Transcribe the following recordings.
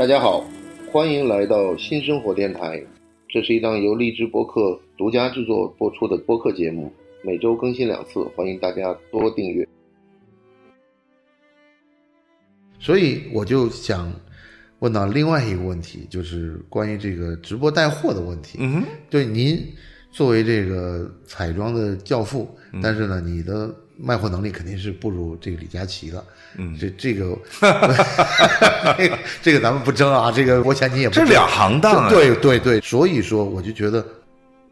大家好，欢迎来到新生活电台。这是一档由荔枝播客独家制作播出的播客节目，每周更新两次，欢迎大家多订阅。所以我就想问到另外一个问题，就是关于这个直播带货的问题。嗯哼，对您作为这个彩妆的教父，嗯但是呢，你的卖货能力肯定是不如这个李佳琦的。嗯这这个这个 这个咱们不争啊，这个我想你也不争这两行当啊。对对对，所以说我就觉得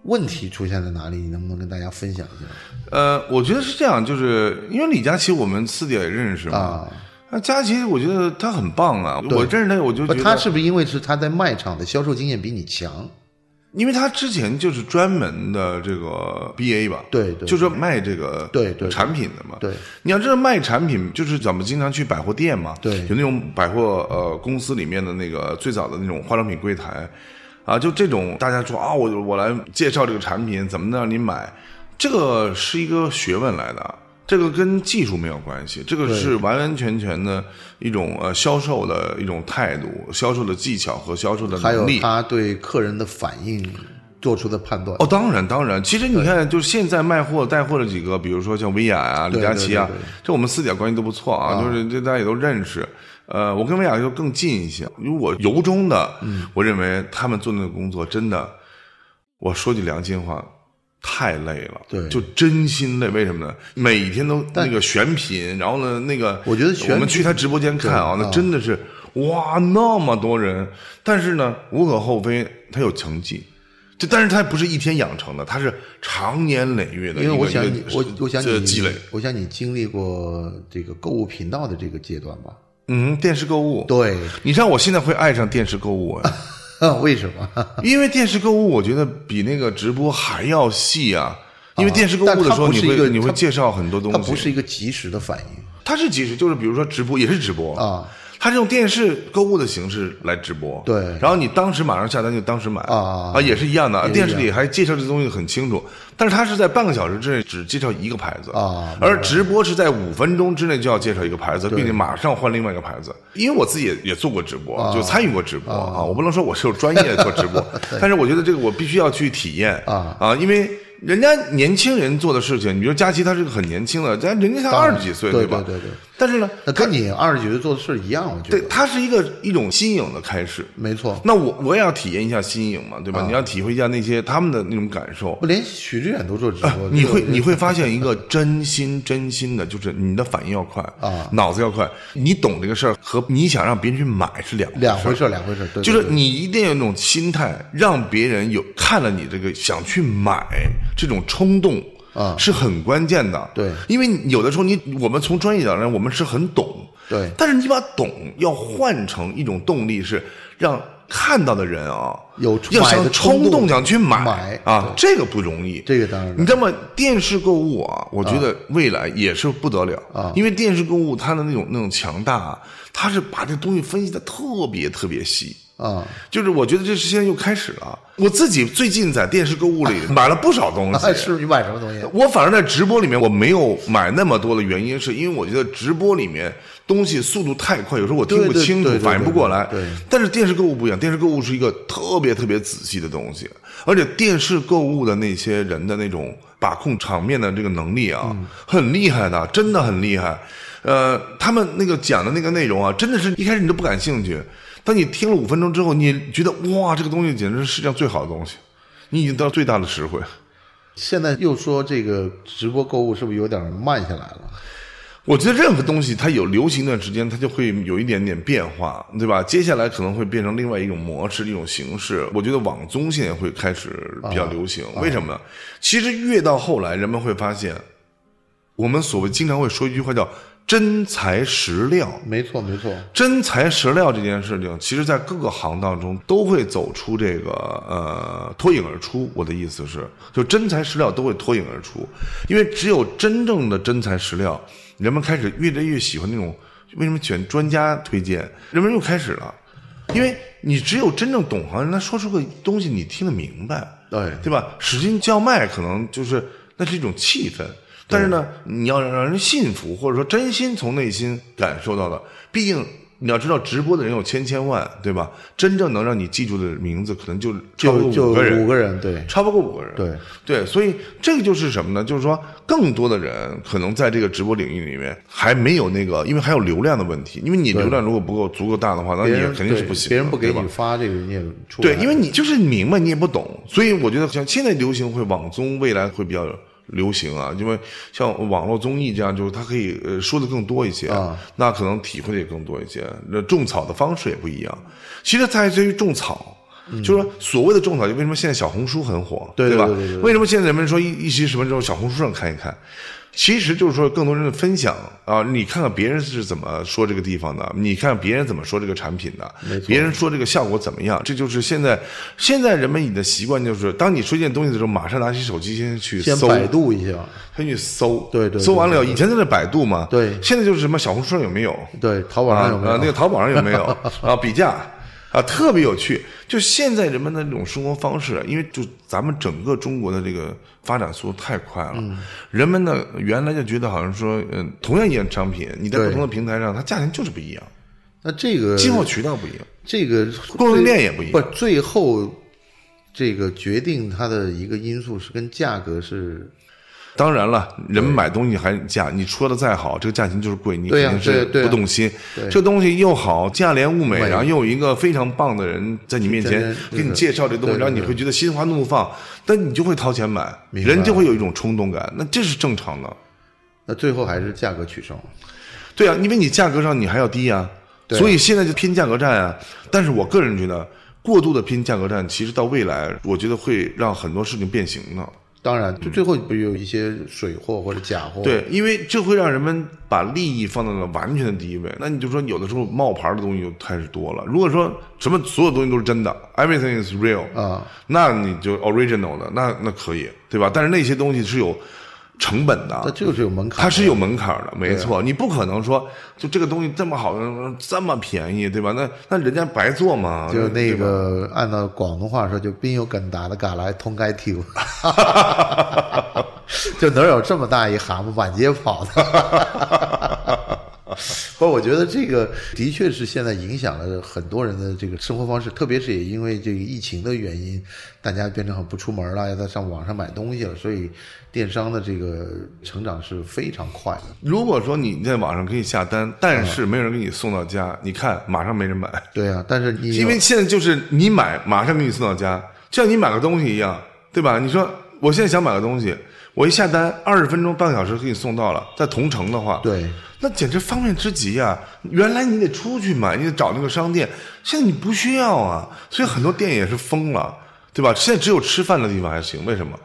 问题出现在哪里，你能不能跟大家分享一下呃，我觉得是这样，就是因为李佳琦我们私底下也认识嘛。啊？那佳琦，我觉得他很棒啊！我认识他，我就觉得他是不是因为是他在卖场的销售经验比你强？因为他之前就是专门的这个 BA 吧，对对就是卖这个对对产品的嘛。对，你要知道卖产品，就是咱们经常去百货店嘛，对有那种百货呃公司里面的那个最早的那种化妆品柜台，啊，就这种大家说啊，我我来介绍这个产品，怎么能让你买，这个是一个学问来的。这个跟技术没有关系，这个是完完全全的一种呃销售的一种态度、销售的技巧和销售的能力还有。他对客人的反应做出的判断。哦，当然当然，其实你看，就是现在卖货带货的几个，比如说像薇娅啊、李佳琦啊这我们私底下关系都不错啊，就是这大家也都认识。呃，我跟薇娅就更近一些，因为我由衷的，嗯我认为他们做那个工作真的，我说句良心话。太累了，对就真心累。为什么呢？每天都那个选品，然后呢，那个我觉得选我们去他直播间看啊，那真的是哇，那么多人，但是呢，无可厚非，他有成绩。这但是他不是一天养成的，他是长年累月的。因为我想你，我我想你这积累，我想你经历过这个购物频道的这个阶段吧？嗯，电视购物。对，你知道我现在会爱上电视购物啊，为什么？因为电视购物我觉得比那个直播还要细啊。因为电视购物的时候，你会你会介绍很多东西，它不是一个及时的反应它是及时，就是比如说直播也是直播啊，它是用电视购物的形式来直播，对。然后你当时马上下单就当时买。啊啊，也是一样的，电视里还介绍这东西很清楚，但是它是在半个小时之内只介绍一个牌子。啊而直播是在五分钟之内就要介绍一个牌子，并且马上换另外一个牌子。因为我自己也也做过直播，就参与过直播啊，我不能说我是专业做直播，但是我觉得这个我必须要去体验。啊。啊，因为。人家年轻人做的事情，你比如佳琪，他是个很年轻的，咱人家才二十几岁，对吧？对对对但是呢，那跟你二十几岁做的事儿一样，我觉得对，得它是一个一种新颖的开始。没错。那我我也要体验一下新颖嘛，对啊吧？你要体会一下那些他们的那种感受不，。连许志远都做直播，你会你会发现一个真心真心的，就是你的反应要快啊脑子要快。你懂这个事儿和你想让别人去买是两回事。两回事儿，两回事儿。对就是你一定要有那种心态，让别人有看了你这个想去买这种冲动啊是很关键的。对因为有的时候你我们从专业角度来，我们是很懂，对但是你把懂要换成一种动力，是让看到的人啊有要想冲动想去买买啊，这个不容易。这个当然你知道吗？电视购物啊，我觉得未来也是不得了啊因为电视购物它的那种那种强大啊，它是把这东西分析的特别特别细。啊，就是我觉得这是现在又开始了。我自己最近在电视购物里 买了不少东西。是你买什么东西？我反而在直播里面我没有买那么多的原因，是因为我觉得直播里面东西速度太快，有时候我听不清楚，反应不过来。对对但是电视购物不一样，电视购物是一个特别特别仔细的东西，而且电视购物的那些人的那种把控场面的这个能力啊，很厉害的，真的很厉害。呃，他们那个讲的那个内容啊，真的是一开始你都不感兴趣，当你听了五分钟之后，你觉得哇，这个东西简直是世界上最好的东西，你已经得到最大的实惠。现在又说这个直播购物是不是有点慢下来了？我觉得任何东西它有流行一段时间，它就会有一点点变化，对吧？接下来可能会变成另外一种模式、一种形式。我觉得网综现在会开始比较流行，为什么呢？其实越到后来，人们会发现，我们所谓经常会说一句话叫“真材实料”。没错，没错。真材实料这件事情，其实在各个行当中都会走出这个呃脱颖而出。我的意思是，就真材实料都会脱颖而出，因为只有真正的真材实料，人们开始越来越喜欢那种。为什么选专家推荐？人们又开始了，因为你只有真正懂行人，他说出个东西你听得明白，对对吧？使劲叫卖可能就是那是一种气氛，但是呢，你要让人信服，或者说真心从内心感受到的，毕竟你要知道，直播的人有千千万，对吧？真正能让你记住的名字，可能就就就五个人，五个人，对超不过五个人。对对，所以这个就是什么呢？就是说，更多的人可能在这个直播领域里面还没有那个，因为还有流量的问题。因为你流量如果不够足够大的话，那你肯定是不行别人不给你发这个，你也出不对，因为你就是你明白，你也不懂，所以我觉得像现在流行会网综，未来会比较流行啊，因为像网络综艺这样，就是它可以呃说的更多一些，啊那可能体会的也更多一些，那种草的方式也不一样。其实在于种草。就是说，所谓的种草，就为什么现在小红书很火，对吧对对对为什么现在人们说一一些什么之后，小红书上看一看？其实就是说，更多人的分享啊，你看看别人是怎么说这个地方的，你看别人怎么说这个产品的，别人说这个效果怎么样，这就是现在现在人们你的习惯就是，当你说一件东西的时候，马上拿起手机先去搜，先百度一下，先去搜，对对对搜完了以后，以前在那百度嘛，对现在就是什么小红书上有没有，对，淘宝上有没有？啊？那个淘宝上有没有 啊？比价啊，特别有趣。就现在人们的这种生活方式，因为就咱们整个中国的这个发展速度太快了，嗯人们呢原来就觉得好像说，嗯，同样一件商品，你在不同的平台上，它价钱就是不一样，那这个进货渠道不一样。这个供应链也不一样不，最后这个决定它的一个因素是跟价格是，当然了，人们买东西还价，你说的再好，这个价钱就是贵，你肯定是不动心。对这东西又好，价廉物美，然后又有一个非常棒的人在你面前给你介绍这东西，然后你会觉得心花怒放，但你就会掏钱买，人就会有一种冲动感，那这是正常的。那最后还是价格取胜。对啊，因为你价格上你还要低啊，所以现在就拼价格战啊。但是我个人觉得，过度的拼价格战，其实到未来，我觉得会让很多事情变形的。当然，就最后不是有一些水货或者假货？对，因为这会让人们把利益放到了完全的第一位。那你就说，有的时候冒牌的东西就开始多了。如果说什么所有东西都是真的，everything is real 啊，那你就 original 的，那那可以，对吧？但是那些东西是有成本的，它就是有门槛的，它是有门槛的，没错，你不可能说就这个东西这么好，这么便宜，对吧？那那人家白做嘛，就那个按照广东话说，就边有梗打的嘎来通街跳，就哪有这么大一蛤蟆满街跑的？不，我觉得这个的确是现在影响了很多人的这个生活方式，特别是也因为这个疫情的原因，大家变成很不出门了，要在上网上买东西了，所以电商的这个成长是非常快的。如果说你在网上可以下单，但是没有人给你送到家，你看马上没人买。对啊，但是你 因为现在就是你买，马上给你送到家，就像你买个东西一样，对吧？你说我现在想买个东西，我一下单，二十分钟、半个小时给你送到了，在同城的话，对那简直方便之极啊！原来你得出去买，你得找那个商店，现在你不需要啊，所以很多店也是疯了，对吧？现在只有吃饭的地方还行，为什么？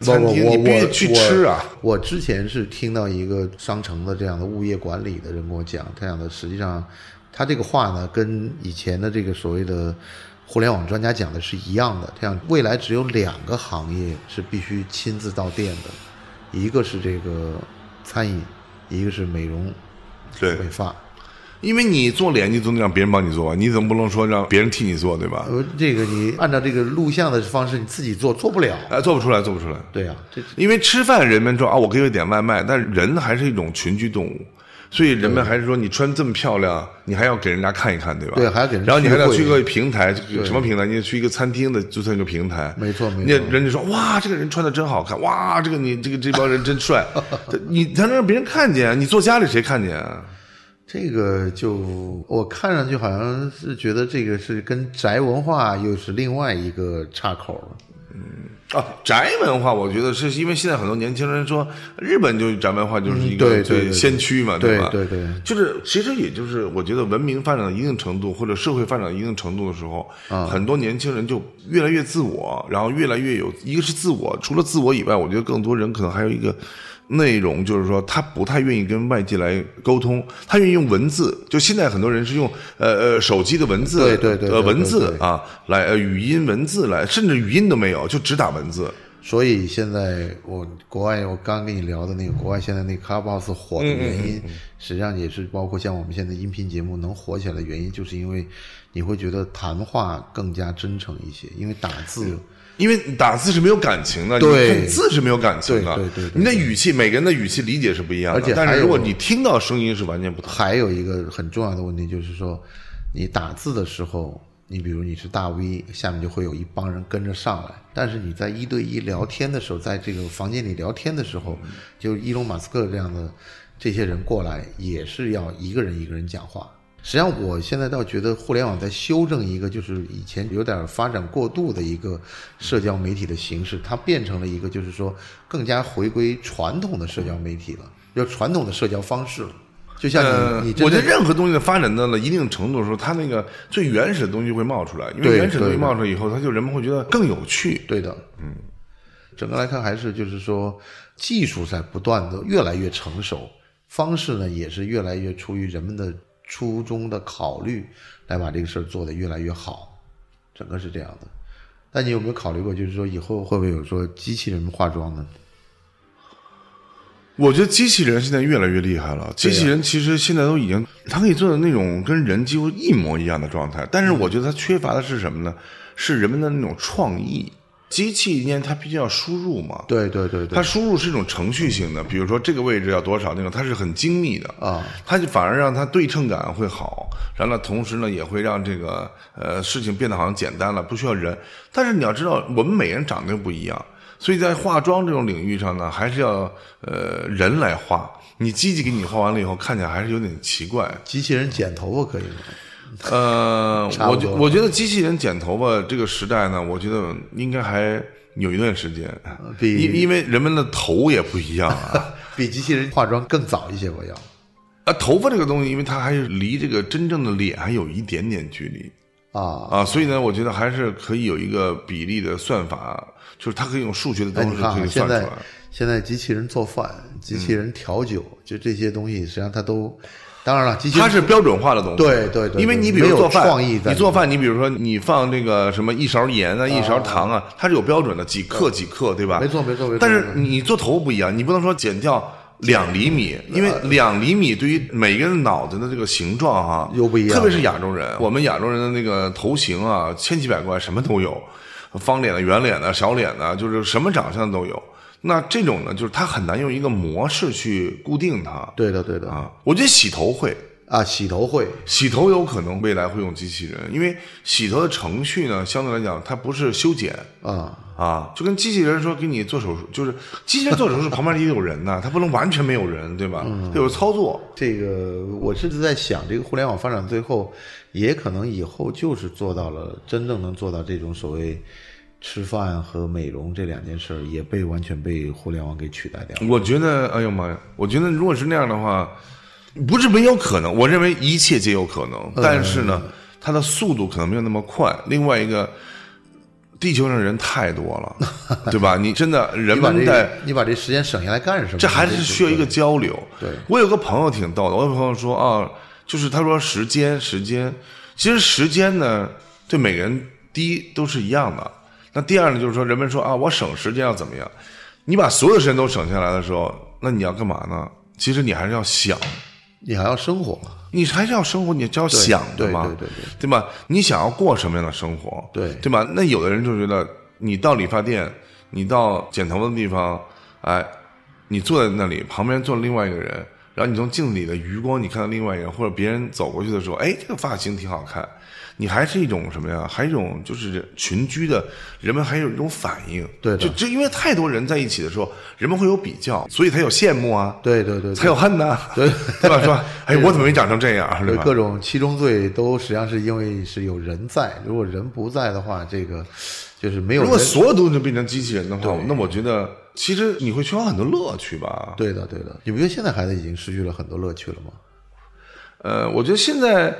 餐厅你必须去吃啊！我！我之前是听到一个商城的这样的物业管理的人跟我讲，他讲的实际上他这个话呢，跟以前的这个所谓的互联网专家讲的是一样的。这样未来只有两个行业是必须亲自到店的，一个是这个餐饮，一个是美容对，美发。因为你做脸，你总得让别人帮你做，你总不能说让别人替你做，对吧？呃，这个你按照这个录像的方式，你自己做做不了。哎，做不出来，做不出来。对呀、这因为吃饭，人们说啊，我给我点外卖，但人还是一种群居动物，所以人们还是说你穿这么漂亮，你还要给人家看一看，对吧？对还要给人然后你还要去个平台，什么平台？你得去一个餐厅的就算一个平台，没错没错你人家说哇，这个人穿的真好看，哇，这个你这个这帮人真帅，你才能让别人看见，你坐家里谁看见啊？这个就我看上去好像是觉得这个是跟宅文化又是另外一个岔口了。啊，宅文化，我觉得是因为现在很多年轻人说日本就宅文化就是一个先驱嘛，吧？对对对就是其实也就是我觉得文明发展到一定程度或者社会发展到一定程度的时候，很多年轻人就越来越自我，然后越来越有一个是自我，除了自我以外，我觉得更多人可能还有一个。内容就是说，他不太愿意跟外界来沟通，他愿意用文字。就现在很多人是用呃呃手机的文字，对对对对呃文字啊来呃语音文字来，甚至语音都没有，就只打文字。所以现在我国外我刚跟你聊的那个国外现在那个 Clubhouse 火的原因，实际上也是包括像我们现在音频节目能火起来的原因，就是因为你会觉得谈话更加真诚一些，因为打字因为打字是没有感情的，对字是没有感情的，对对对对你的语气，每个人的语气理解是不一样的，而且但是如果你听到声音是完全不同的。还有一个很重要的问题就是说，你打字的时候，你比如你是大 V，下面就会有一帮人跟着上来。但是你在一对一聊天的时候，在这个房间里聊天的时候，就伊隆马斯克这样的这些人过来，也是要一个人一个人讲话。实际上，我现在倒觉得互联网在修正一个，就是以前有点发展过度的一个社交媒体的形式，它变成了一个就是说更加回归传统的社交媒体了，就传统的社交方式了。就像你，我觉得任何东西的发展到了一定程度的时候，它那个最原始的东西会冒出来，因为原始的东西冒出来以后，它就人们会觉得更有趣。对的，嗯，整个来看还是就是说，技术在不断的越来越成熟，方式呢也是越来越出于人们的初衷的考虑，来把这个事儿做得越来越好，整个是这样的。那你有没有考虑过，就是说以后会不会有说机器人化妆呢？我觉得机器人现在越来越厉害了。机器人其实现在都已经，它可以做到那种跟人几乎一模一样的状态。但是我觉得它缺乏的是什么呢？是人们的那种创意。机器呢，它毕竟要输入嘛，对对对对它，输入是一种程序性的，比如说这个位置要多少那种，它是很精密的啊，它就反而让它对称感会好，然后呢，同时呢也会让这个呃事情变得好像简单了，不需要人。但是你要知道，我们每个人长得不一样，所以在化妆这种领域上呢，还是要呃人来化。你机器给你化完了以后，看起来还是有点奇怪。机器人剪头发可以吗？呃，我觉我觉得机器人剪头发这个时代呢，我觉得应该还有一段时间，比因因为人们的头也不一样啊。比机器人化妆更早一些，我要啊，头发这个东西，因为它还是离这个真正的脸还有一点点距离啊。啊，所以呢，我觉得还是可以有一个比例的算法，就是它可以用数学的哎，方式可以算出来。现在机器人做饭、机器人调酒，就这些东西，实际上它都，当然了，机器它是标准化的东西，对对对因为你比如做饭，创意你做饭，你比如说你放这个什么一勺盐啊，一勺糖啊，它是有标准的，几克几克，对吧？没错没错没错但是你做头不一样，你不能说减掉两厘米，因为两厘米对于每个人脑子的这个形状哈、又不一样。特别是亚洲人，我们亚洲人的那个头型啊，千奇百怪，什么都有，方脸的、圆脸的、小脸的，就是什么长相都有。那这种呢，就是它很难用一个模式去固定它。对的对的啊，我觉得洗头会，啊，洗头会洗头有可能未来会用机器人，因为洗头的程序呢，相对来讲它不是修剪啊，啊，就跟机器人说给你做手术，就是机器人做手术旁边也有人呐，它不能完全没有人，对吧？它有操作。这个我甚至在想，这个互联网发展最后，也可能以后就是做到了真正能做到这种所谓吃饭和美容这两件事儿，也被完全被互联网给取代掉了。我觉得，哎呦妈呀！我觉得如果是那样的话，不是没有可能，我认为一切皆有可能，但是呢，它的速度可能没有那么快。另外一个，地球上人太多了，对吧？你真的人们在个你把这时间省下来干什么？这还是需要一个交流。对我有个朋友挺逗的，我有个朋友说啊，就是他说时间时间，其实时间呢对每个人第一都是一样的。那第二呢，就是说人们说啊，我省时间要怎么样？你把所有时间都省下来的时候，那你要干嘛呢？其实你还是要想，你还要生活，你还是要生活，你就要想的对嘛，对对对对吧？你想要过什么样的生活？对对吧？那有的人就觉得，你到理发店，你到剪头发的地方，哎，你坐在那里，旁边坐另外一个人，然后你从镜子里的余光，你看到另外一个人，或者别人走过去的时候，哎，这个发型挺好看。你还是一种什么呀？还是一种就是群居的人们还有一种反应，对就就因为太多人在一起的时候，人们会有比较，所以才有羡慕啊，对对对，才有恨呐，对 对吧？是吧？哎，我怎么没长成这样？对？各种七宗罪都实际上是因为是有人在，如果人不在的话，这个就是没有如人。果所有东西都变成机器人的话，那我觉得其实你会缺少很多乐趣吧？对的对的，你不觉得现在孩子已经失去了很多乐趣了吗？呃，我觉得现在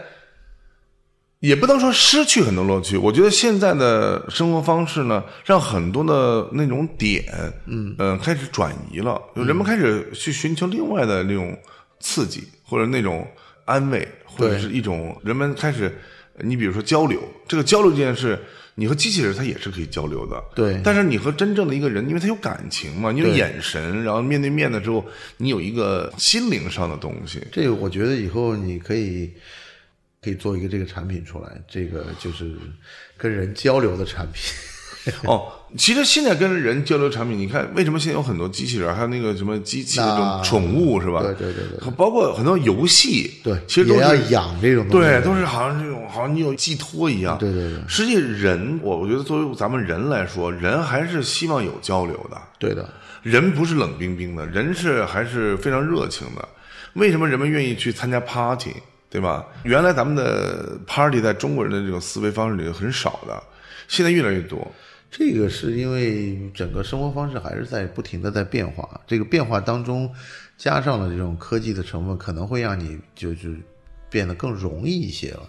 也不能说失去很多乐趣，我觉得现在的生活方式呢，让很多的那种点，嗯呃，开始转移了，人们开始去寻求另外的那种刺激或者那种安慰，或者是一种人们开始，你比如说交流，这个交流这件事。你和机器人它也是可以交流的，对但是你和真正的一个人，因为他有感情嘛，你有眼神，然后面对面的时候，你有一个心灵上的东西。这个我觉得以后你可以可以做一个这个产品出来，这个就是跟人交流的产品。哦，其实现在跟人交流产品，你看为什么现在有很多机器人，还有那个什么机器宠物是吧？对对对对包括很多游戏，对，其实都也要是养这种东西，对，都是好像这种，好像你有寄托一样。对对对实际人，我我觉得作为咱们人来说，人还是希望有交流的。对的，人不是冷冰冰的，人是还是非常热情的。为什么人们愿意去参加 party，对吧？原来咱们的 party 在中国人的这种思维方式里很少的，现在越来越多。这个是因为整个生活方式还是在不停的在变化，这个变化当中加上了这种科技的成分，可能会让你就是变得更容易一些了。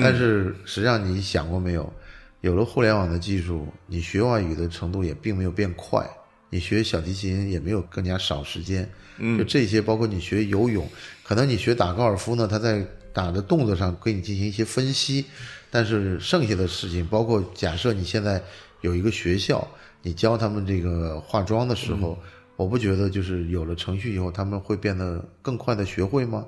但是实际上你想过没有，有了互联网的技术，你学外语的程度也并没有变快，你学小提琴也没有更加少时间。嗯，就这些，包括你学游泳，可能你学打高尔夫呢，他在打的动作上给你进行一些分析，但是剩下的事情，包括假设你现在有一个学校，你教他们这个化妆的时候，我不觉得就是有了程序以后，他们会变得更快的学会吗？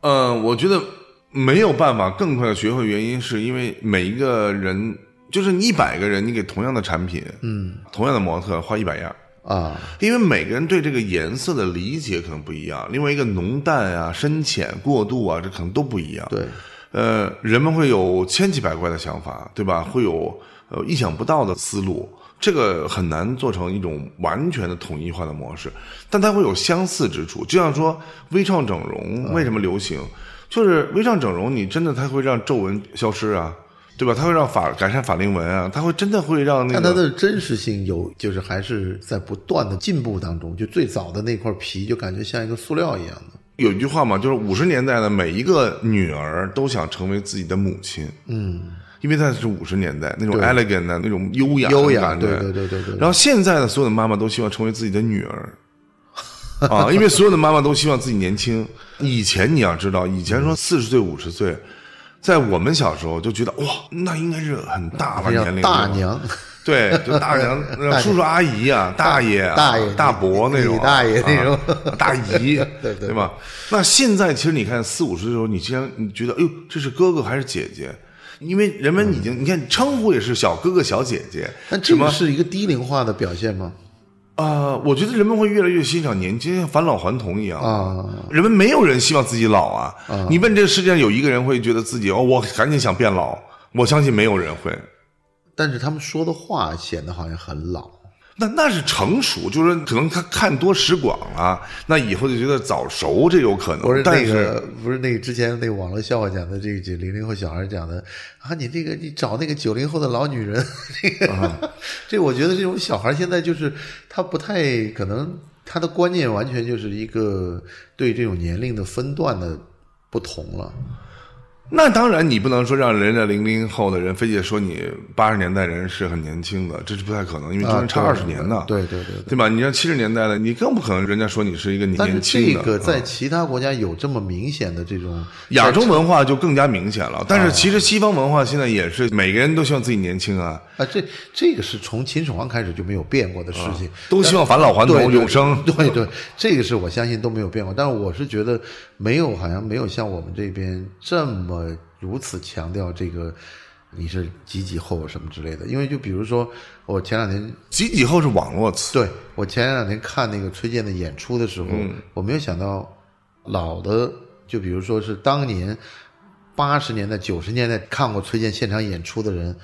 嗯，我觉得没有办法更快的学会，原因是因为每一个人，就是你一百个人，你给同样的产品，嗯，同样的模特画一百样。啊，因为每个人对这个颜色的理解可能不一样，另外一个浓淡啊、深浅、过渡啊，这可能都不一样。对，呃，人们会有千奇百怪的想法，对吧？会有呃意想不到的思路，这个很难做成一种完全的统一化的模式，但它会有相似之处。就像说微创整容为什么流行，就是微创整容，你真的它会让皱纹消失啊。对吧？它会让法改善法令纹啊，它会真的会让那个。但它的真实性有，就是还是在不断的进步当中。就最早的那块皮，就感觉像一个塑料一样的。有一句话嘛，就是五十年代的每一个女儿都想成为自己的母亲。嗯，因为那是五十年代那种 elegant 的那种优雅优雅，对对对对对。然后现在的所有的妈妈都希望成为自己的女儿。啊，因为所有的妈妈都希望自己年轻。以前你要知道，以前说四十岁、五十岁。在我们小时候就觉得哇，那应该是很大吧年龄，大娘，对，就 大娘、叔叔阿姨啊，大爷、大爷、大伯那种，大爷那种，大姨，对对吧？那现在其实你看四五十的时候，你竟然你觉得，哎呦，这是哥哥还是姐姐？因为人们已经，你看称呼也是小哥哥、小姐姐，那这个是一个低龄化的表现吗？啊，我觉得人们会越来越欣赏年轻，像返老还童一样啊。人们没有人希望自己老啊。你问这个世界上有一个人会觉得自己哦，我赶紧想变老，我相信没有人会。但是他们说的话显得好像很老。那那是成熟，就是可能他看多识广了，那以后就觉得早熟，这有可能。不是那个，不是那个之前那个网络笑话讲的，这个零零后小孩讲的啊，你这个你找那个九零后的老女人，这个，这我觉得这种小孩现在就是他不太可能，他的观念完全就是一个对这种年龄的分段的不同了。那当然，你不能说让人家零零后的人非得说你八十年代人是很年轻的，这是不太可能，因为中间差二十年呢。对对对，对吧？你像七十年代的，你更不可能人家说你是一个年轻的。但是这个在其他国家有这么明显的这种亚洲文化就更加明显了。但是其实西方文化现在也是每个人都希望自己年轻啊。啊，这这个是从秦始皇开始就没有变过的事情，都希望返老还童、永生。对对，这个是我相信都没有变过。但是我是觉得没有，好像没有像我们这边这么。如此强调这个你是几几后什么之类的，因为就比如说我前两天几几后是网络词，对我前两天看那个崔健的演出的时候，我没有想到老的，就比如说是当年八十年代九十年代看过崔健现场演出的人，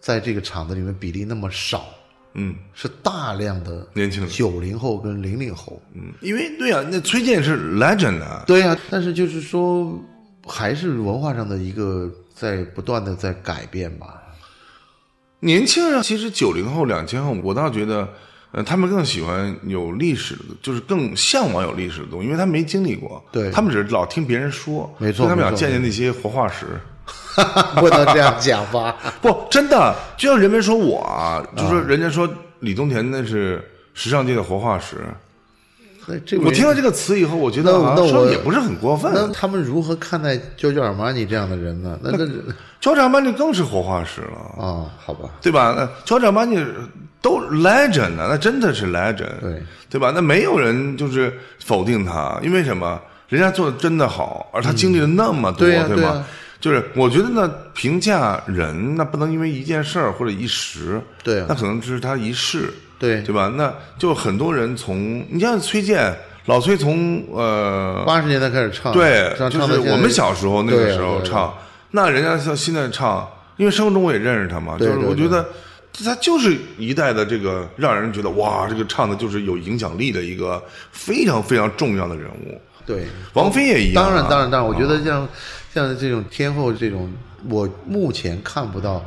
在这个厂子里面比例那么少，嗯，是大量的年轻人九零后跟零零后，嗯，因为对啊，那崔健是 legend 啊，对啊，但是就是说。还是文化上的一个在不断的在改变吧。年轻人其实九零后、两千后，我倒觉得，呃，他们更喜欢有历史的，就是更向往有历史的东西，因为他没经历过。对，他们只是老听别人说，没错，他们想见见那些活化石。不能这样讲吧？不，真的，就像人们说我啊，就说人家说李宗田那是时尚界的活化石。我听到这个词以后，我觉得那我也不是很过分。那他们如何看待乔治·阿玛尼这样的人呢？那那乔治·阿玛尼更是活化石了啊！好吧，对吧？那乔治·阿玛尼都 legend 呢，那真的是 legend，对对吧？那没有人就是否定他，因为什么？人家做的真的好，而他经历了那么多，对吧？就是我觉得呢，评价人那不能因为一件事儿或者一时，对啊那可能只是他一世，对对吧？那就很多人从你像崔健，老崔从呃八十年代开始唱，对，唱就是我们小时候那个时候唱，那人家像现在唱，因为生活中我也认识他嘛，就是我觉得他就是一代的这个让人觉得哇，这个唱的就是有影响力的一个非常非常重要的人物。对。王菲也一样啊、当然，当然，当然，我觉啊得像像这种天后这种，我目前看不到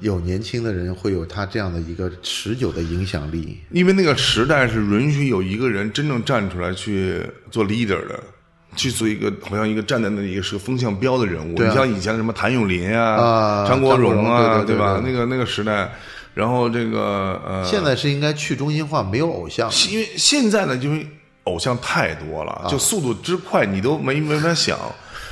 有年轻的人会有他这样的一个持久的影响力。因为那个时代是允许有一个人真正站出来去做 leader 的。去做一个好像一个站在那里一个是个风向标的人物，你像以前什么谭咏麟啊、啊张国荣啊，荣对吧？对那个那个时代，然后这个呃，现在是应该去中心化，没有偶像。因为现在呢，因为偶像太多了，就速度之快，你都没没法想。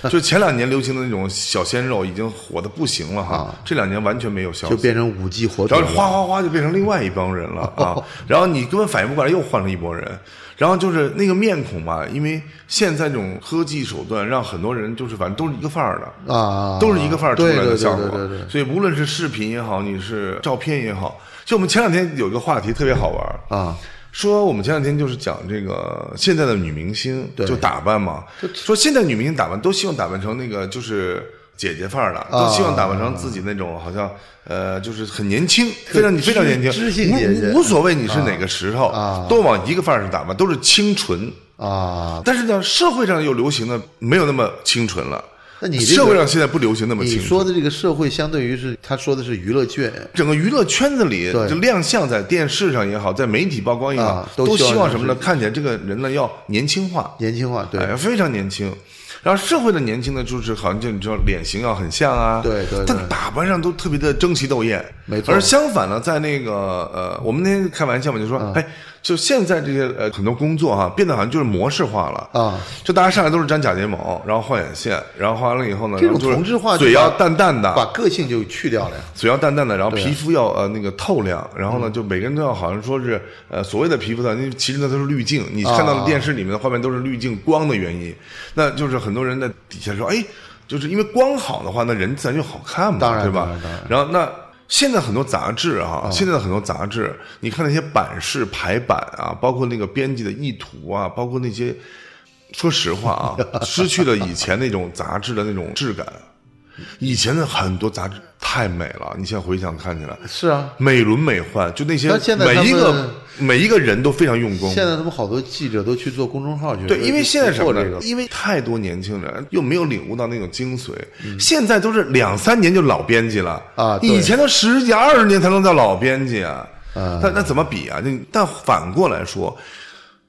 就前两年流行的那种小鲜肉，已经火的不行了哈，这两年完全没有消息，就变成五 G 火。然后哗哗哗就变成另外一帮人了啊！然后你根本反应不过来，又换了一波人。然后就是那个面孔嘛，因为现在这种科技手段，让很多人就是反正都是一个范儿的。啊，都是一个范儿出来的效果。对对对所以无论是视频也好，你是照片也好，就我们前两天有一个话题特别好玩儿啊，说我们前两天就是讲这个现在的女明星对就打扮嘛，说现在女明星打扮都希望打扮成那个就是。姐姐范儿的，都希望打扮成自己那种好像呃，就是很年轻，非常非常年轻，知性姐姐无无所谓你是哪个时候，啊都往一个范儿上打扮，都是清纯。啊，但是呢，社会上又流行的没有那么清纯了。那你这个社会上现在不流行那么你。说的这个社会，相对于是他说的是娱乐圈，整个娱乐圈子里，就亮相在电视上也好，在媒体曝光也好，啊都都希望希望什么呢？看起来这个人呢要年轻化，年轻化，对哎，非常年轻。然后社会的年轻呢，就是好像就你知道脸型要很像啊，对对对。但打扮上都特别的争奇斗艳，没错。而相反呢，在那个呃，我们那天开玩笑嘛，就说，嗯哎，就现在这些呃很多工作哈、变得好像就是模式化了。啊，就大家上来都是粘假睫毛，然后画眼线，然后画完了以后呢，这种同质化嘴要淡淡的，把个性就去掉了呀。嘴要淡淡的，然后皮肤要呃那个透亮，然后呢，就每个人都要好像说是呃所谓的皮肤的，那其实那都是滤镜。你看到的电视里面的画面都是滤镜光的原因，那就是很多人在底下说，哎，就是因为光好的话，那人自然就好看嘛，当然对吧当然当然？然后那。现在很多杂志啊、现在的很多杂志，你看那些版式排版啊，包括那个编辑的意图啊，包括那些，说实话啊，失去了以前那种杂志的那种质感。以前的很多杂志太美了，你现在回想看起来是啊，美轮美奂，就那些每一个每一个人都非常用功。现在他们好多记者都去做公众号去，对，因为现在什么呢？这个因为太多年轻人又没有领悟到那种精髓，嗯现在都是两三年就老编辑了啊以前都十几二十年才能叫老编辑啊。啊那那怎么比啊？那但反过来说。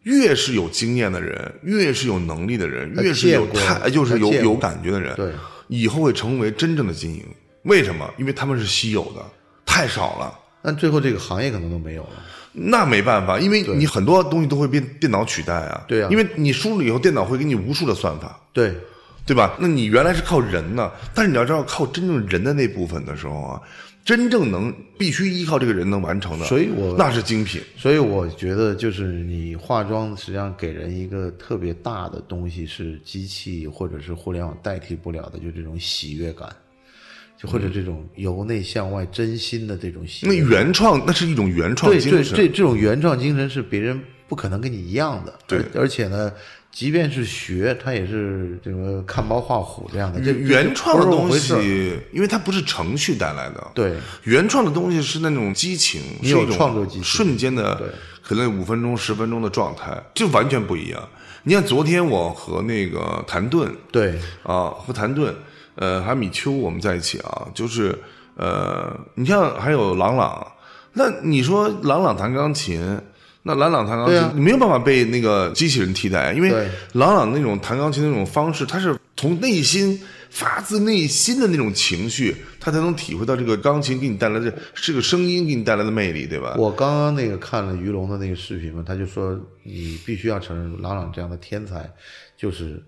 越是有经验的人，越是有能力的人，越是有太就是有有感觉的人，对，以后会成为真正的精英。为什么？因为他们是稀有的，太少了。但最后这个行业可能都没有了。那没办法，因为你很多东西都会被电脑取代啊。对啊因为你输入以后，电脑会给你无数的算法，对，对吧？那你原来是靠人呢，但是你要知道，靠真正人的那部分的时候啊，真正能必须依靠这个人能完成的，所以我那是精品。所以我觉得就是你化妆实际上给人一个特别大的东西，是机器或者是互联网代替不了的，就这种喜悦感，就或者这种由内向外真心的这种喜那悦感。原创，那是一种原创精神。这这种原创精神是别人不可能跟你一样的。对而而且呢，即便是学，他也是这个看猫画虎这样的。这原创的东西，因为它不是程序带来的，对原创的东西是那种激情，你有是一种创作激情瞬间的对，可能五分钟、十分钟的状态，就完全不一样。你看昨天我和那个谭盾对啊，和谭盾，呃，还有米秋我们在一起啊，就是呃，你像还有朗朗，那你说朗朗弹钢琴。那朗朗弹钢琴，你没有办法被那个机器人替代，因为对朗朗那种弹钢琴的那种方式，他是从内心发自内心的那种情绪，他才能体会到这个钢琴给你带来的这个声音给你带来的魅力，对吧？我刚刚那个看了于龙的那个视频嘛，他就说你必须要承认，朗朗这样的天才，就是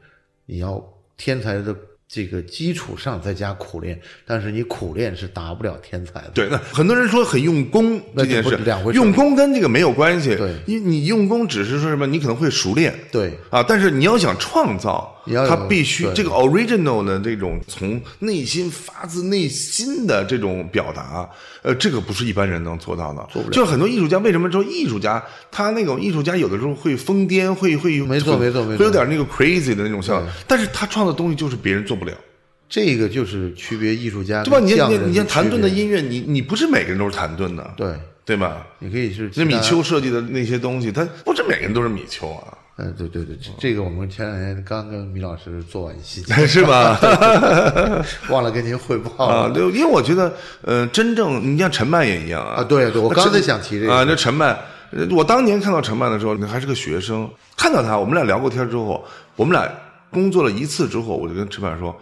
你要天才的这个基础上再加苦练，但是你苦练是达不了天才的。对，那很多人说很用功那这件事不是两回，事用功跟这个没有关系。对因为你用功只是说什么，你可能会熟练，对啊，但是你要想创造，他必须这个 original 的这种从内心发自内心的这种表达，呃，这个不是一般人能做到的。做不了就是很多艺术家为什么说艺术家他那种艺术家有的时候会疯癫，会会没错会没错没错会有点那个 crazy 的那种像，但是他创造的东西就是别人做不了。这个就是区别艺术家对吧？你你你像谭盾的音乐，你你不是每个人都是谭盾的，对，对吧？你可以是那米丘设计的那些东西，他不是每个人都是米丘啊，嗯，对对对，这这个我们前两天刚跟米老师做完细节，是吧？忘了跟您汇报啊，了。对，因为我觉得，呃，真正你像陈曼也一样啊。啊对对我刚才想提这个啊，那陈曼，呃我当年看到陈曼的时候，那还是个学生，看到他，我们俩聊过天之后，我们俩工作了一次之后，我就跟陈曼说：“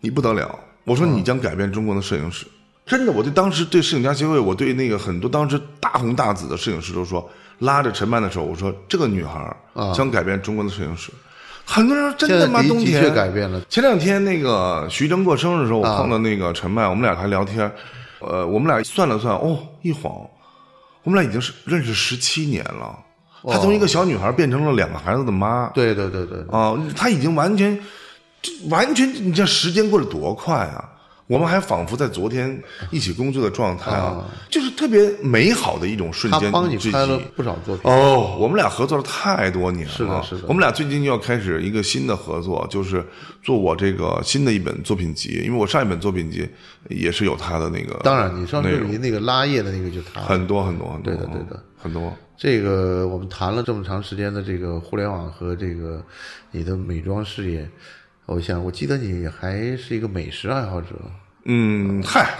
你不得了！”我说：“你将改变中国的摄影史。”真的，我对当时对摄影家协会，我对那个很多当时大红大紫的摄影师都说，拉着陈曼的手，我说：“这个女孩儿将改变中国的摄影史。”很多人说：“真的吗？冬天确改变了前两天那个徐峥过生日的时候，我啊碰到那个陈曼，我们俩还聊天，呃，我们俩算了算，哦，一晃，我们俩已经是认识十七年了。她从一个小女孩变成了两个孩子的妈，对对对对，啊，她已经完全，这完全，你这时间过得多快啊！我们还仿佛在昨天一起工作的状态啊，就是特别美好的一种瞬间。他帮你之拍了不少作品。哦，我们俩合作了太多年了。是的是的我们俩最近又要开始一个新的合作，就是做我这个新的一本作品集，因为我上一本作品集也是有他的那个。当然，你上次你那个拉页的那个就他很多很多很多。对的对的，很多。这个我们谈了这么长时间的这个互联网和这个你的美妆事业，我想我记得你还是一个美食爱好者。嗯，嗨，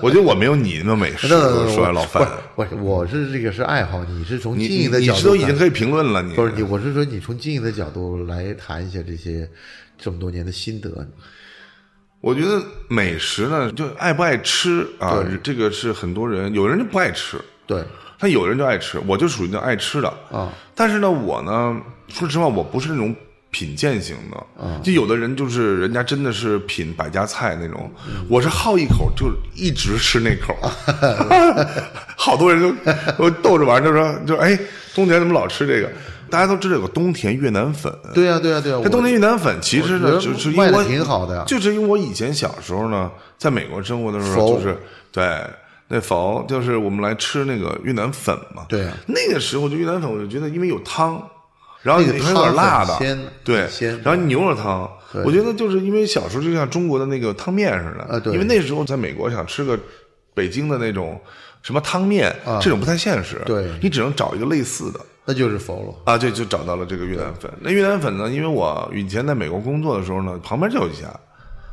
我觉得我没有你那么美食。说来老范，我我是这个是爱好，你是从经营的你角度看是都已经可以评论了，你不是你，我是说你从经营的角度来谈一下这些这么多年的心得。我觉得美食呢，就爱不爱吃啊，这个是很多人，有人就不爱吃，对他有人就爱吃，我就属于那爱吃的啊。但是呢，我呢，说实话，我不是那种品鉴型的啊。就有的人就是人家真的是品百家菜那种，我是好一口就一直吃那口。好多人都都逗着玩，就说就哎，冬田怎么老吃这个？大家都知道有个冬田越南粉。对呀、对呀、对呀、这冬田越南粉其实呢，就是因卖得为我挺好的呀就是因为我以前小时候呢，在美国生活的时候，就是对那佛，就是我们来吃那个越南粉嘛。对呀那个时候就越南粉，我就觉得因为有汤，然后你汤有点辣的鲜，对鲜，然后牛肉汤，我觉得就是因为小时候就像中国的那个汤面似的，啊对因为那时候在美国想吃个北京的那种什么汤面，这种不太现实，啊对你只能找一个类似的。那就是佛罗。啊，对，就找到了这个越南粉。那越南粉呢？因为我以前在美国工作的时候呢，旁边就有一家，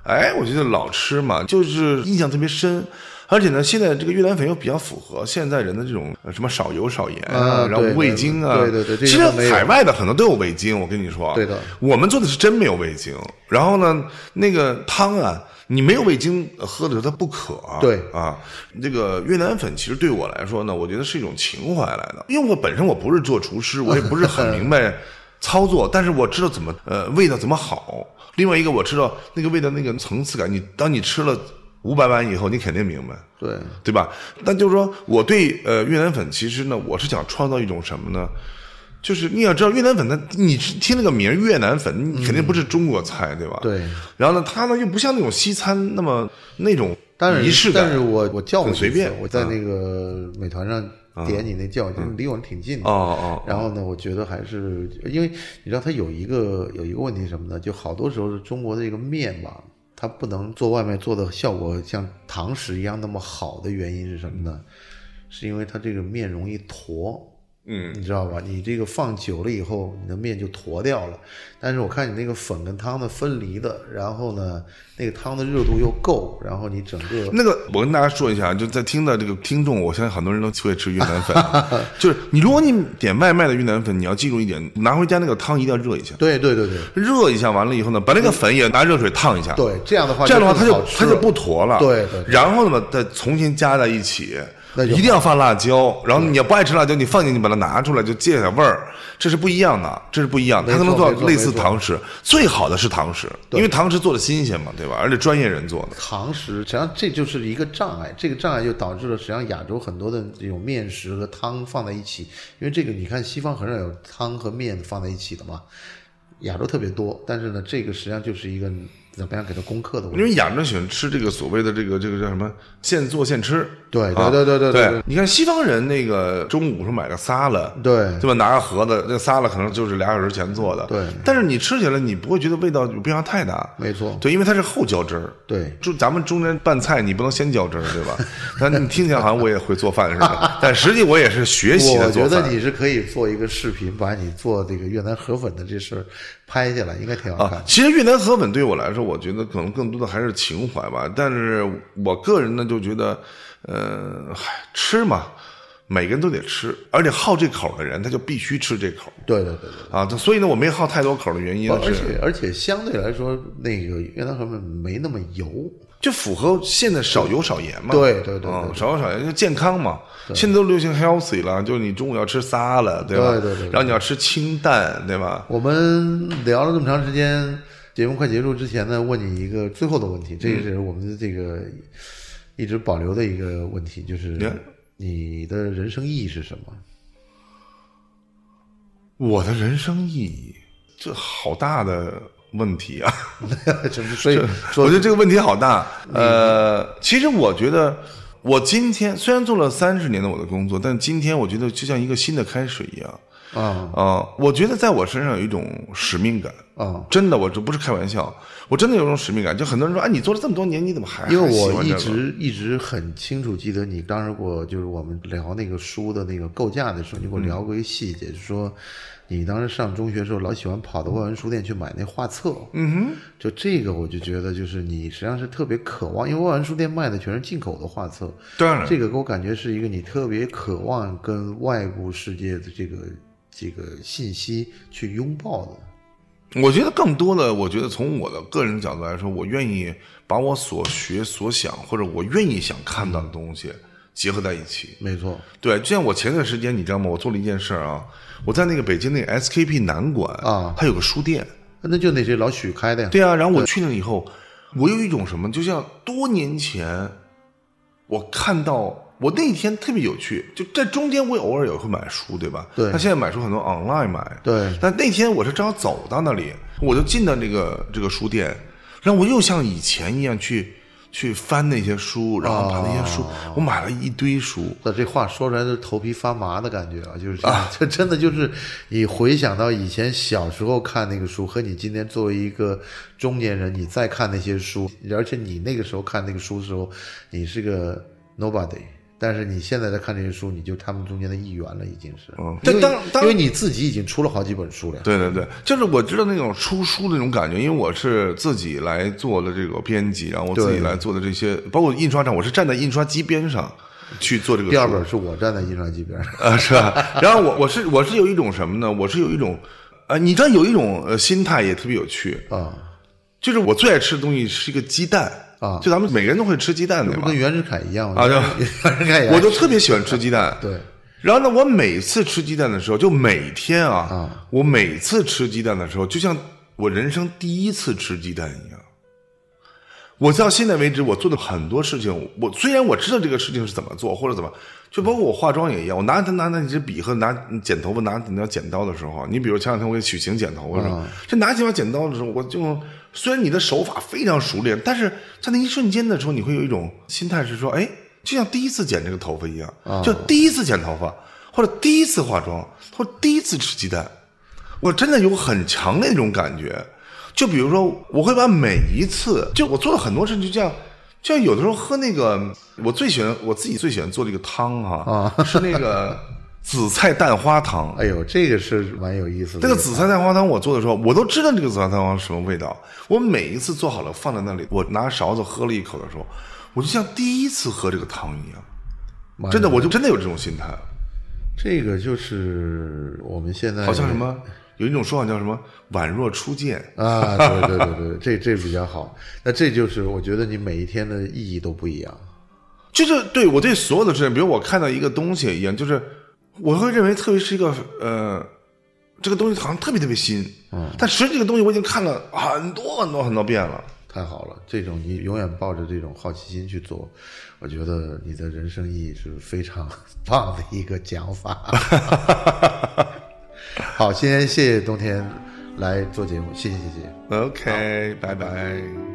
哎，我觉得老吃嘛，就是印象特别深。而且呢，现在这个越南粉又比较符合现在人的这种呃什么少油少盐啊然后无味精啊，对对对其实海外的很多都有味精，我跟你说，对的。我们做的是真没有味精。然后呢，那个汤啊，你没有味精呃喝的时候它不渴啊，对。啊，这个越南粉其实对我来说呢，我觉得是一种情怀来的，因为我本身我不是做厨师，我也不是很明白 操作，但是我知道怎么呃味道怎么好。另外一个我知道那个味道那个层次感，你当你吃了五百碗以后，你肯定明白。对，对吧？但就是说，我对呃越南粉，其实呢，我是想创造一种什么呢？就是你要知道越南粉，它你听那个名儿越南粉，你肯定不是中国菜，对吧？对。然后呢，它呢又不像那种西餐那么那种但仪式感，是但是我我叫很随便我在那个美团上点你那叫，就离我们挺近的。哦哦，然后呢，我觉得还是因为你知道它有一个有一个问题什么呢？就好多时候是中国的这个面吧，它不能做外卖做的效果像堂食一样那么好的原因是什么呢？是因为它这个面容易坨。嗯，你知道吧？你这个放久了以后，你的面就坨掉了。但是我看你那个粉跟汤的分离的，然后呢，那个汤的热度又够，然后你整个 那个我跟大家说一下，就在听的这个听众，我相信很多人都会吃越南粉，就是你如果你点外卖的越南粉，你要记住一点，拿回家那个汤一定要热一下。对对对对热一下完了以后呢，把那个粉也拿热水烫一下。对，这样的话这样的话，它就它就不坨了。对对对然后呢，再重新加在一起，那一定要放辣椒。然后你要不爱吃辣椒，你放进去把它拿出来，就借点味儿，这是不一样的，这是不一样的。可能做到类似堂食，最好的是堂食，因为堂食做的新鲜嘛，对吧？而且专业人做的。堂食，实际上这就是一个障碍，这个障碍就导致了实际上亚洲很多的这种面食和汤放在一起，因为这个你看西方很少有汤和面放在一起的嘛。亚洲特别多，但是呢，这个实际上就是一个怎么样给他攻克的问题。因为亚洲人喜欢吃这个所谓的这个这个叫什么？现做现吃，对啊对对对对你看西方人那个中午时候买个沙拉，对。对吧？拿个盒子，那沙拉可能就是俩小时前做的，对。但是你吃起来你不会觉得味道有变化太大，没错，对，因为它是后浇汁儿。对。就咱们中间拌菜，你不能先浇汁儿，对吧？但你听起来好像我也会做饭似的，但实际我也是学习的我做饭。觉得你是可以做一个视频，把你做这个越南河粉的这事儿拍下来，应该挺好看啊，。其实越南河粉对我来说，我觉得可能更多的还是情怀吧。但是我个人呢，就觉得，呃，嗨，吃嘛，每个人都得吃，而且好这口的人，他就必须吃这口对对对对。啊。所以呢，我没好太多口的原因是，而且而且相对来说，那个越南河粉没那么油。就符合现在少油少盐嘛。对对对对嗯少油少盐就健康嘛。现在都流行 healthy 了，就是你中午要吃仨了，对吧？对对对对然后你要吃清淡，对吧？我们聊了这么长时间，节目快结束之前呢，问你一个最后的问题，这也是我们的这个一直保留的一个问题，就是看你的人生意义是什么？我的人生意义，这好大的问题啊！所以我觉得这个问题好大。呃，其实我觉得，我今天虽然做了三十年的我的工作，但今天我觉得就像一个新的开始一样。啊啊、我觉得在我身上有一种使命感。啊，真的，我这不是开玩笑，我真的有一种使命感。就很多人说，啊，你做了这么多年，你怎么还因为我一欢这个直一直很清楚记得你当时给我就是我们聊那个书的那个构架的时候，你给我聊过一个细节，就是说你当时上中学的时候老喜欢跑到外文书店去买那画册。嗯哼，就这个我就觉得就是你实际上是特别渴望，因为外文书店卖的全是进口的画册，当然这个给我感觉是一个你特别渴望跟外部世界的这个这个信息去拥抱的。我觉得更多的，我觉得从我的个人角度来说，我愿意把我所学所想，或者我愿意想看到的东西结合在一起。没错，对，就像我前段时间，你知道吗？我做了一件事儿啊，我在那个北京那个 SKP 南馆啊它有个书店。那就那谁老许开的呀。对啊，然后我去了以后，我有一种什么，就像多年前我看到。我那天特别有趣，就在中间我也偶尔也会买书，对吧？对他现在买书很多 online 买，对但那天我是正好走到那里，我就进到这个这个书店，然后我又像以前一样去去翻那些书，然后把那些书，我买了一堆书。那这话说出来就头皮发麻的感觉啊，就是这样，这真的就是你回想到以前小时候看那个书，和你今天作为一个中年人，你再看那些书，而且你那个时候看那个书的时候，你是个 nobody。但是你现在在看这些书，你就他们中间的一员了，已经是。嗯但当当因为你自己已经出了好几本书了。对对对，就是我知道那种出书的那种感觉，因为我是自己来做的这个编辑，然后我自己来做的这些，包括印刷厂，我是站在印刷机边上去做这个书。第二本是我站在印刷机边上。啊，是吧？然后我我是我是有一种什么呢？我是有一种，呃，你知道有一种呃心态也特别有趣，啊，就是我最爱吃的东西是一个鸡蛋啊就咱们每个人都会吃鸡蛋对吧跟？袁世凯一样啊对 袁世凯一样我就特别喜欢吃鸡蛋，对。然后呢，我每次吃鸡蛋的时候，就每天啊，啊我每次吃鸡蛋的时候，就像我人生第一次吃鸡蛋一样。我到现在为止，我做的很多事情，我虽然我知道这个事情是怎么做，或者怎么，就包括我化妆也一样，我拿拿拿你这笔和拿剪头发拿那条剪刀的时候，你比如前两天我给许晴剪头发的时候，这拿起把剪刀的时候，我就虽然你的手法非常熟练，但是在那一瞬间的时候，你会有一种心态是说，哎，就像第一次剪这个头发一样，就第一次剪头发，或者第一次化妆，或者第一次吃鸡蛋，我真的有很强烈的那种感觉。就比如说，我会把每一次，就我做了很多事情，就这样，就像有的时候喝那个，我最喜欢我自己最喜欢做这个汤哈，是那个紫菜蛋花汤。哎呦，这个是蛮有意思的。这个紫菜蛋花汤我做的时候，我都知道这个紫菜蛋花是什么味道。我每一次做好了放在那里，我拿勺子喝了一口的时候，我就像第一次喝这个汤一样。真的，我就真的有这种心态。这个就是我们现在好像什么有一种说法叫什么“宛若初见啊，对对对对，这这比较好。那这就是我觉得你每一天的意义都不一样。”，就是对我对所有的事情，比如我看到一个东西一样，就是我会认为特别是一个呃，这个东西好像特别特别新，嗯，但实际这个东西我已经看了很多很多很多遍了。太好了，这种你永远抱着这种好奇心去做，我觉得你的人生意义是非常 棒的一个讲法。好，今天谢谢冬天来做节目，谢谢谢谢。OK，拜拜。